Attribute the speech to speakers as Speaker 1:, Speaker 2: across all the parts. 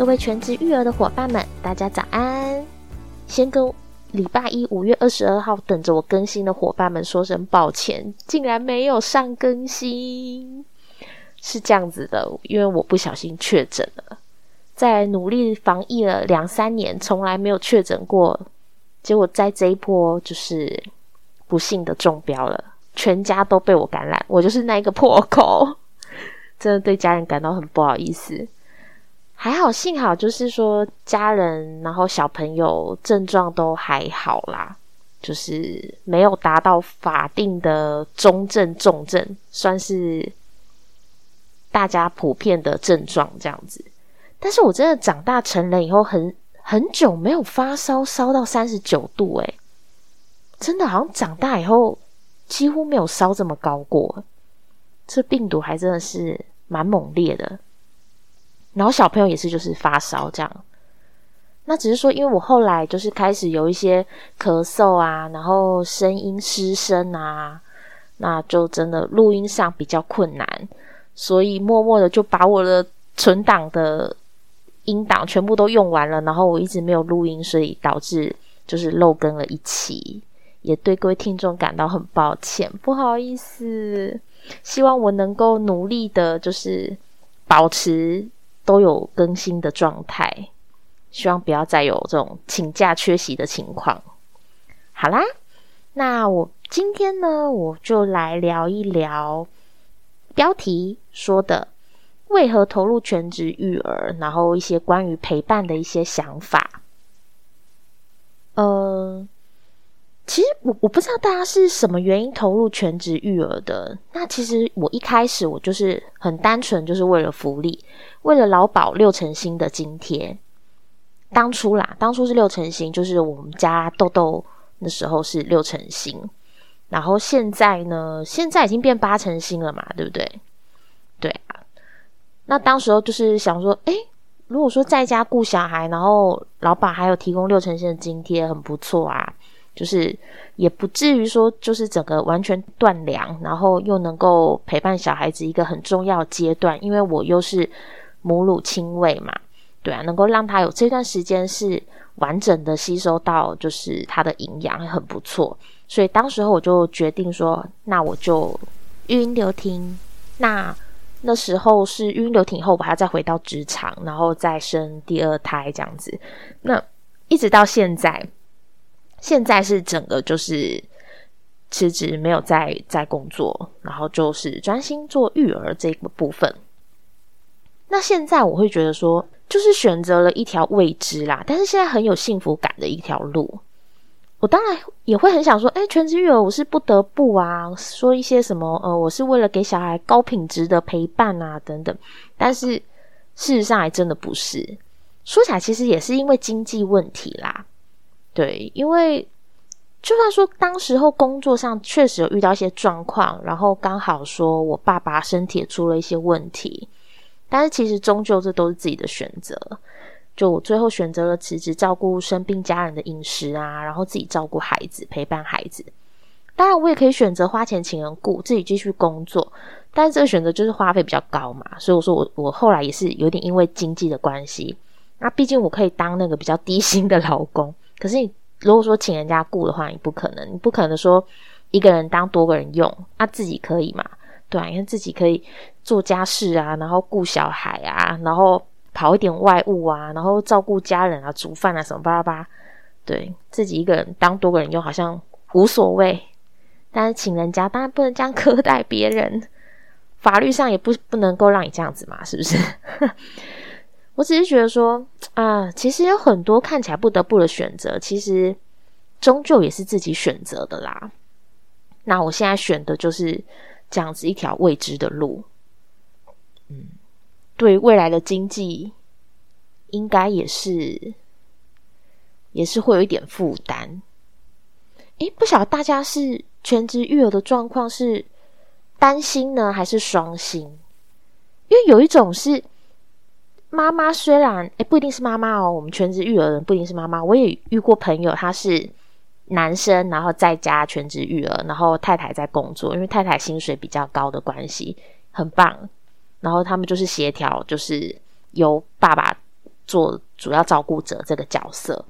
Speaker 1: 各位全职育儿的伙伴们，大家早安！先跟礼拜一五月二十二号等着我更新的伙伴们说声抱歉，竟然没有上更新。是这样子的，因为我不小心确诊了，在努力防疫了两三年，从来没有确诊过，结果在这一波就是不幸的中标了，全家都被我感染，我就是那一个破口，真的对家人感到很不好意思。还好，幸好就是说家人，然后小朋友症状都还好啦，就是没有达到法定的中症、重症，算是大家普遍的症状这样子。但是我真的长大成人以后，很很久没有发烧，烧到三十九度，诶，真的好像长大以后几乎没有烧这么高过。这病毒还真的是蛮猛烈的。然后小朋友也是，就是发烧这样。那只是说，因为我后来就是开始有一些咳嗽啊，然后声音失声啊，那就真的录音上比较困难，所以默默的就把我的存档的音档全部都用完了，然后我一直没有录音，所以导致就是漏更了一期，也对各位听众感到很抱歉，不好意思。希望我能够努力的，就是保持。都有更新的状态，希望不要再有这种请假缺席的情况。好啦，那我今天呢，我就来聊一聊标题说的为何投入全职育儿，然后一些关于陪伴的一些想法。呃。其实我我不知道大家是什么原因投入全职育儿的。那其实我一开始我就是很单纯，就是为了福利，为了劳保六成新的津贴。当初啦，当初是六成新，就是我们家豆豆那时候是六成新。然后现在呢，现在已经变八成新了嘛，对不对？对啊。那当时候就是想说，诶，如果说在家顾小孩，然后老板还有提供六成新的津贴，很不错啊。就是也不至于说，就是整个完全断粮，然后又能够陪伴小孩子一个很重要阶段，因为我又是母乳亲喂嘛，对啊，能够让他有这段时间是完整的吸收到，就是他的营养很不错，所以当时候我就决定说，那我就育婴留停。那那时候是育婴留停后，我还要再回到职场，然后再生第二胎这样子，那一直到现在。现在是整个就是辞职，没有在在工作，然后就是专心做育儿这个部分。那现在我会觉得说，就是选择了一条未知啦，但是现在很有幸福感的一条路。我当然也会很想说，哎，全职育儿我是不得不啊，说一些什么呃，我是为了给小孩高品质的陪伴啊等等。但是事实上还真的不是，说起来其实也是因为经济问题啦。对，因为就算说当时候工作上确实有遇到一些状况，然后刚好说我爸爸身体也出了一些问题，但是其实终究这都是自己的选择。就我最后选择了辞职，照顾生病家人的饮食啊，然后自己照顾孩子，陪伴孩子。当然，我也可以选择花钱请人雇，自己继续工作，但是这个选择就是花费比较高嘛。所以我说我我后来也是有点因为经济的关系，那毕竟我可以当那个比较低薪的劳工。可是你如果说请人家雇的话，你不可能，你不可能说一个人当多个人用，啊自己可以嘛？对，因为自己可以做家事啊，然后顾小孩啊，然后跑一点外务啊，然后照顾家人啊，煮饭啊什么巴拉巴，对自己一个人当多个人用好像无所谓，但是请人家当然不能这样苛待别人，法律上也不不能够让你这样子嘛，是不是？我只是觉得说啊，其实有很多看起来不得不的选择，其实终究也是自己选择的啦。那我现在选的就是这样子一条未知的路，嗯，对未来的经济应该也是也是会有一点负担。诶，不晓得大家是全职育儿的状况是单心呢，还是双薪？因为有一种是。妈妈虽然诶不一定是妈妈哦，我们全职育儿人不一定是妈妈。我也遇过朋友，他是男生，然后在家全职育儿，然后太太在工作，因为太太薪水比较高的关系，很棒。然后他们就是协调，就是由爸爸做主要照顾者这个角色。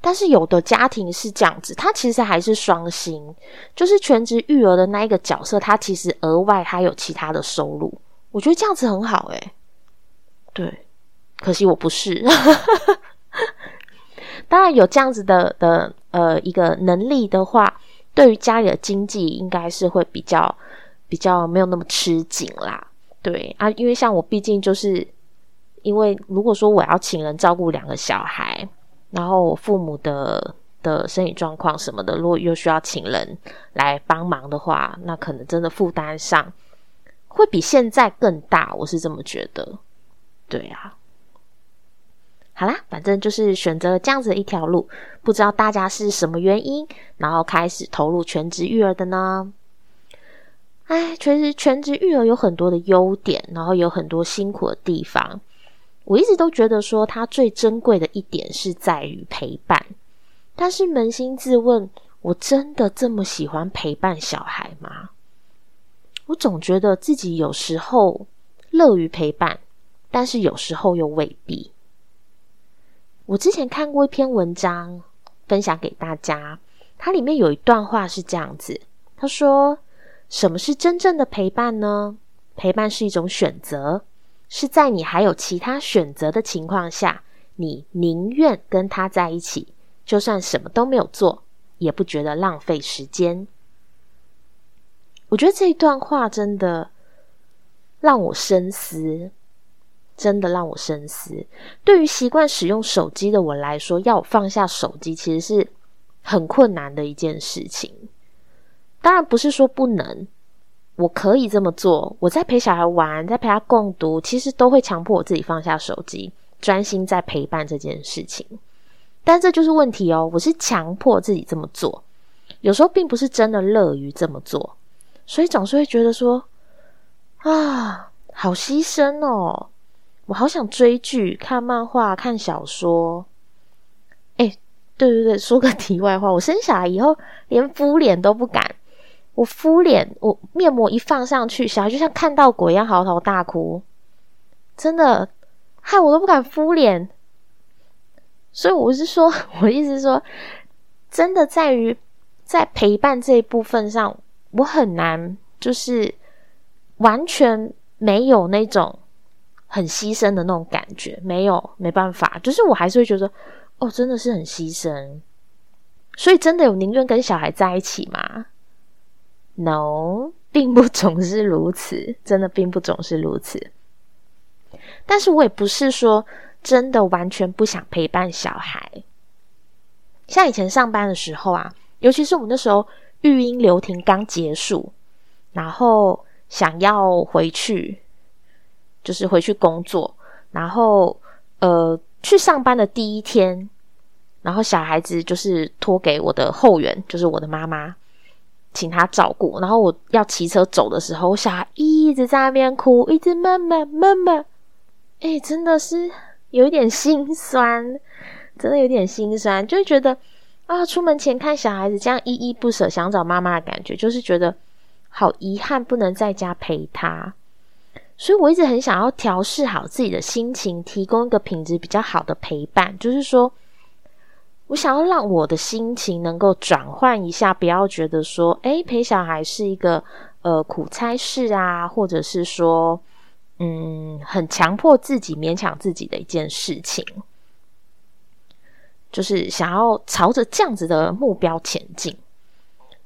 Speaker 1: 但是有的家庭是这样子，他其实还是双薪，就是全职育儿的那一个角色，他其实额外还有其他的收入。我觉得这样子很好诶。对，可惜我不是。当然有这样子的的呃一个能力的话，对于家里的经济应该是会比较比较没有那么吃紧啦。对啊，因为像我毕竟就是因为如果说我要请人照顾两个小孩。然后我父母的的身体状况什么的，如果又需要请人来帮忙的话，那可能真的负担上会比现在更大。我是这么觉得，对啊。好啦，反正就是选择了这样子的一条路，不知道大家是什么原因，然后开始投入全职育儿的呢？哎，其实全职育儿有很多的优点，然后有很多辛苦的地方。我一直都觉得说，它最珍贵的一点是在于陪伴。但是扪心自问，我真的这么喜欢陪伴小孩吗？我总觉得自己有时候乐于陪伴，但是有时候又未必。我之前看过一篇文章，分享给大家。它里面有一段话是这样子：他说，什么是真正的陪伴呢？陪伴是一种选择。是在你还有其他选择的情况下，你宁愿跟他在一起，就算什么都没有做，也不觉得浪费时间。我觉得这一段话真的让我深思，真的让我深思。对于习惯使用手机的我来说，要我放下手机，其实是很困难的一件事情。当然不是说不能。我可以这么做，我在陪小孩玩，在陪他共读，其实都会强迫我自己放下手机，专心在陪伴这件事情。但这就是问题哦，我是强迫自己这么做，有时候并不是真的乐于这么做，所以总是会觉得说啊，好牺牲哦，我好想追剧、看漫画、看小说。哎，对对对，说个题外话，我生小孩以后连敷脸都不敢。我敷脸，我面膜一放上去，小孩就像看到鬼一样嚎啕大哭，真的害我都不敢敷脸。所以我是说，我意思说，真的在于在陪伴这一部分上，我很难就是完全没有那种很牺牲的那种感觉，没有没办法，就是我还是会觉得，哦，真的是很牺牲。所以真的有宁愿跟小孩在一起吗？No，并不总是如此，真的并不总是如此。但是我也不是说真的完全不想陪伴小孩。像以前上班的时候啊，尤其是我们那时候育婴留停刚结束，然后想要回去，就是回去工作，然后呃去上班的第一天，然后小孩子就是托给我的后援，就是我的妈妈。请他照顾，然后我要骑车走的时候，我小孩一直在那边哭，一直妈妈妈妈，哎，真的是有一点心酸，真的有点心酸，就觉得啊，出门前看小孩子这样依依不舍，想找妈妈的感觉，就是觉得好遗憾，不能在家陪他，所以我一直很想要调试好自己的心情，提供一个品质比较好的陪伴，就是说。我想要让我的心情能够转换一下，不要觉得说，哎，陪小孩是一个呃苦差事啊，或者是说，嗯，很强迫自己、勉强自己的一件事情，就是想要朝着这样子的目标前进。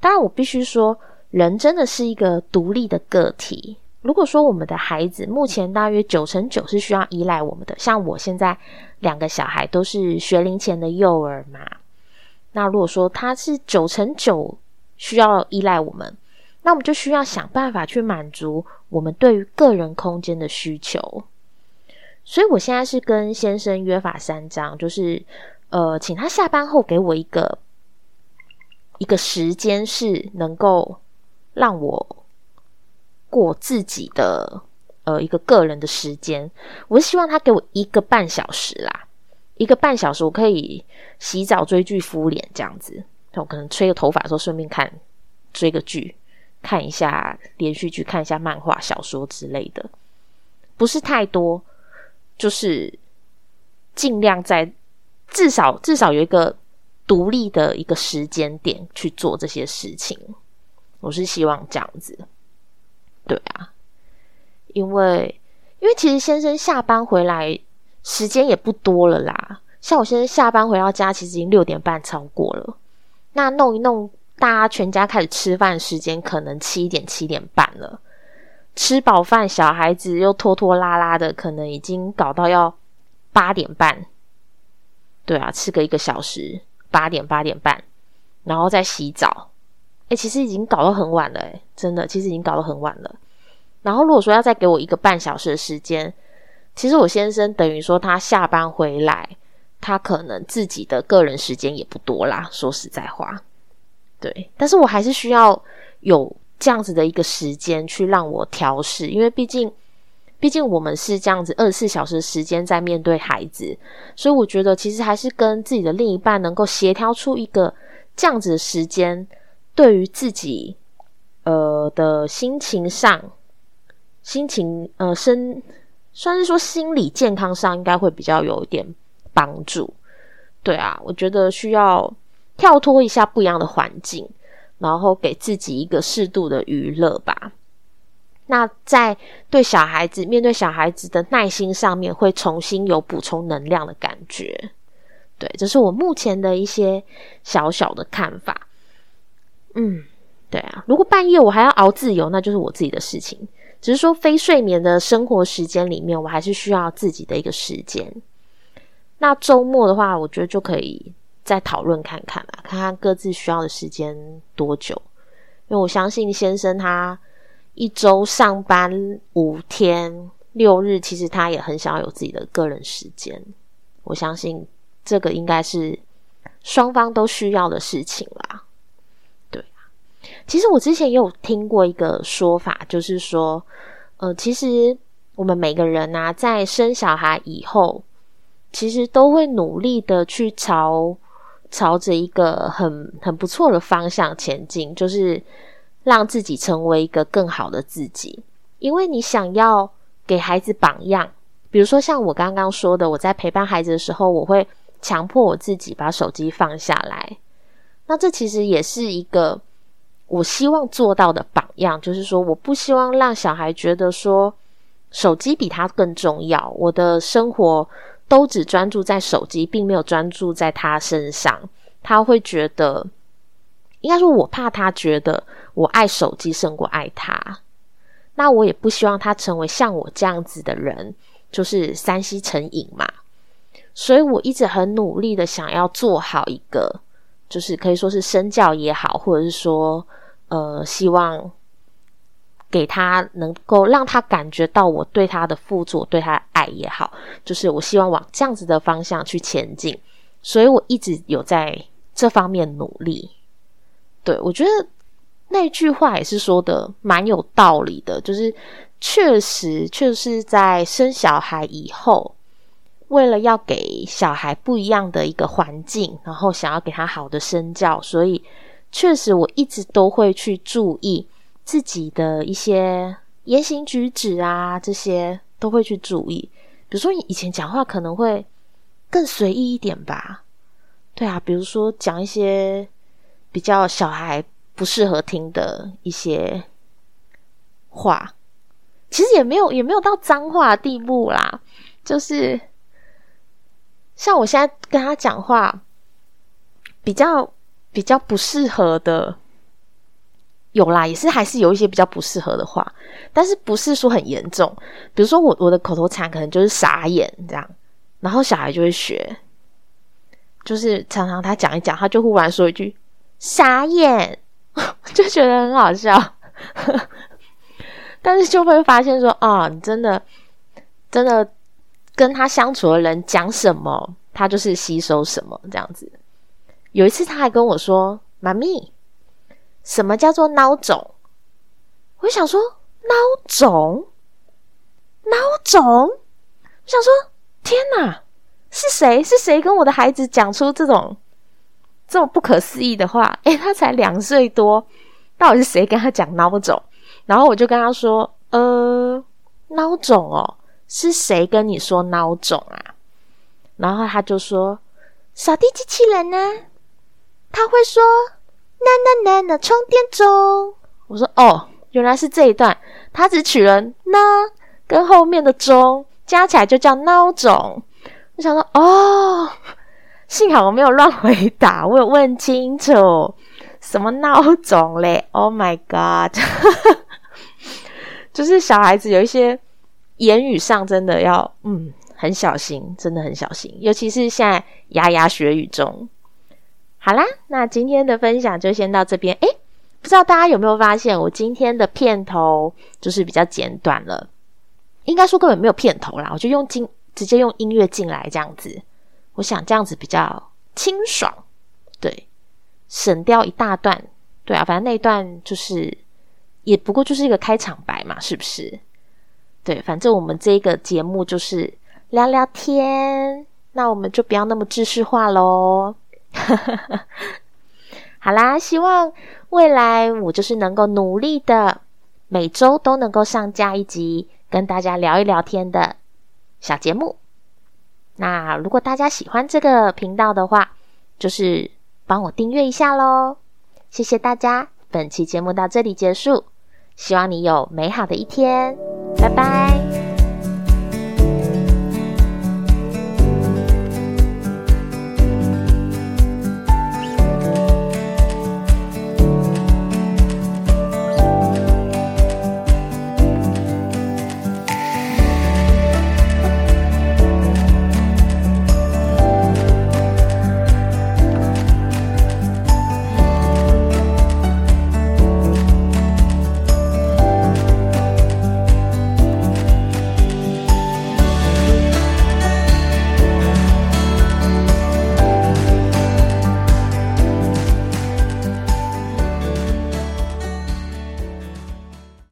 Speaker 1: 当然，我必须说，人真的是一个独立的个体。如果说我们的孩子目前大约九成九是需要依赖我们的，像我现在两个小孩都是学龄前的幼儿嘛，那如果说他是九成九需要依赖我们，那我们就需要想办法去满足我们对于个人空间的需求。所以我现在是跟先生约法三章，就是呃，请他下班后给我一个一个时间，是能够让我。过自己的呃一个个人的时间，我是希望他给我一个半小时啦，一个半小时我可以洗澡、追剧、敷脸这样子。我可能吹个头发的时候顺便看追个剧，看一下连续剧，看一下漫画、小说之类的，不是太多，就是尽量在至少至少有一个独立的一个时间点去做这些事情。我是希望这样子，对啊，因为因为其实先生下班回来时间也不多了啦。像我先生下班回到家，其实已经六点半超过了。那弄一弄，大家全家开始吃饭时间可能七点七点半了。吃饱饭，小孩子又拖拖拉拉的，可能已经搞到要八点半。对啊，吃个一个小时，八点八点半，然后再洗澡。哎，其实已经搞到很晚了，哎，真的，其实已经搞到很晚了。然后如果说要再给我一个半小时的时间，其实我先生等于说他下班回来，他可能自己的个人时间也不多啦。说实在话，对，但是我还是需要有这样子的一个时间去让我调试，因为毕竟，毕竟我们是这样子二十四小时时间在面对孩子，所以我觉得其实还是跟自己的另一半能够协调出一个这样子的时间。对于自己，呃的心情上，心情呃身，算是说心理健康上，应该会比较有一点帮助。对啊，我觉得需要跳脱一下不一样的环境，然后给自己一个适度的娱乐吧。那在对小孩子面对小孩子的耐心上面，会重新有补充能量的感觉。对，这是我目前的一些小小的看法。嗯，对啊，如果半夜我还要熬自由，那就是我自己的事情。只是说非睡眠的生活时间里面，我还是需要自己的一个时间。那周末的话，我觉得就可以再讨论看看啦，看看各自需要的时间多久。因为我相信先生他一周上班五天六日，其实他也很想要有自己的个人时间。我相信这个应该是双方都需要的事情啦。其实我之前也有听过一个说法，就是说，呃，其实我们每个人呐，在生小孩以后，其实都会努力的去朝朝着一个很很不错的方向前进，就是让自己成为一个更好的自己。因为你想要给孩子榜样，比如说像我刚刚说的，我在陪伴孩子的时候，我会强迫我自己把手机放下来。那这其实也是一个。我希望做到的榜样，就是说，我不希望让小孩觉得说手机比他更重要。我的生活都只专注在手机，并没有专注在他身上。他会觉得，应该说，我怕他觉得我爱手机胜过爱他。那我也不希望他成为像我这样子的人，就是三西成瘾嘛。所以我一直很努力的想要做好一个，就是可以说是身教也好，或者是说。呃，希望给他能够让他感觉到我对他的付出，对他的爱也好，就是我希望往这样子的方向去前进，所以我一直有在这方面努力。对我觉得那句话也是说的蛮有道理的，就是确实，确实在生小孩以后，为了要给小孩不一样的一个环境，然后想要给他好的身教，所以。确实，我一直都会去注意自己的一些言行举止啊，这些都会去注意。比如说，以前讲话可能会更随意一点吧。对啊，比如说讲一些比较小孩不适合听的一些话，其实也没有也没有到脏话的地步啦。就是像我现在跟他讲话，比较。比较不适合的有啦，也是还是有一些比较不适合的话，但是不是说很严重。比如说我我的口头禅可能就是傻眼这样，然后小孩就会学，就是常常他讲一讲，他就忽然说一句傻眼，就觉得很好笑。但是就会发现说啊，你真的真的跟他相处的人讲什么，他就是吸收什么这样子。有一次，他还跟我说：“妈咪，什么叫做孬种？”我想说：“孬种，孬种。”我想说：“天哪，是谁？是谁跟我的孩子讲出这种这么不可思议的话？”诶，他才两岁多，到底是谁跟他讲孬种？然后我就跟他说：“呃，孬种哦，是谁跟你说孬种啊？”然后他就说：“扫地机器人呢？他会说‘呐呐呐呐充电中’。”我说：“哦，原来是这一段，他只取了‘呢’跟后面的‘钟’加起来就叫孬种。”我想说：“哦，幸好我没有乱回答，我有问清楚，什么孬种嘞？Oh my god！就是小孩子有一些言语上真的要嗯。”很小心，真的很小心，尤其是现在牙牙学语中。好啦，那今天的分享就先到这边。诶，不知道大家有没有发现，我今天的片头就是比较简短了。应该说根本没有片头啦，我就用进直接用音乐进来这样子。我想这样子比较清爽，对，省掉一大段。对啊，反正那一段就是也不过就是一个开场白嘛，是不是？对，反正我们这个节目就是。聊聊天，那我们就不要那么知识化喽。好啦，希望未来我就是能够努力的，每周都能够上架一集，跟大家聊一聊天的小节目。那如果大家喜欢这个频道的话，就是帮我订阅一下喽。谢谢大家，本期节目到这里结束，希望你有美好的一天，拜拜。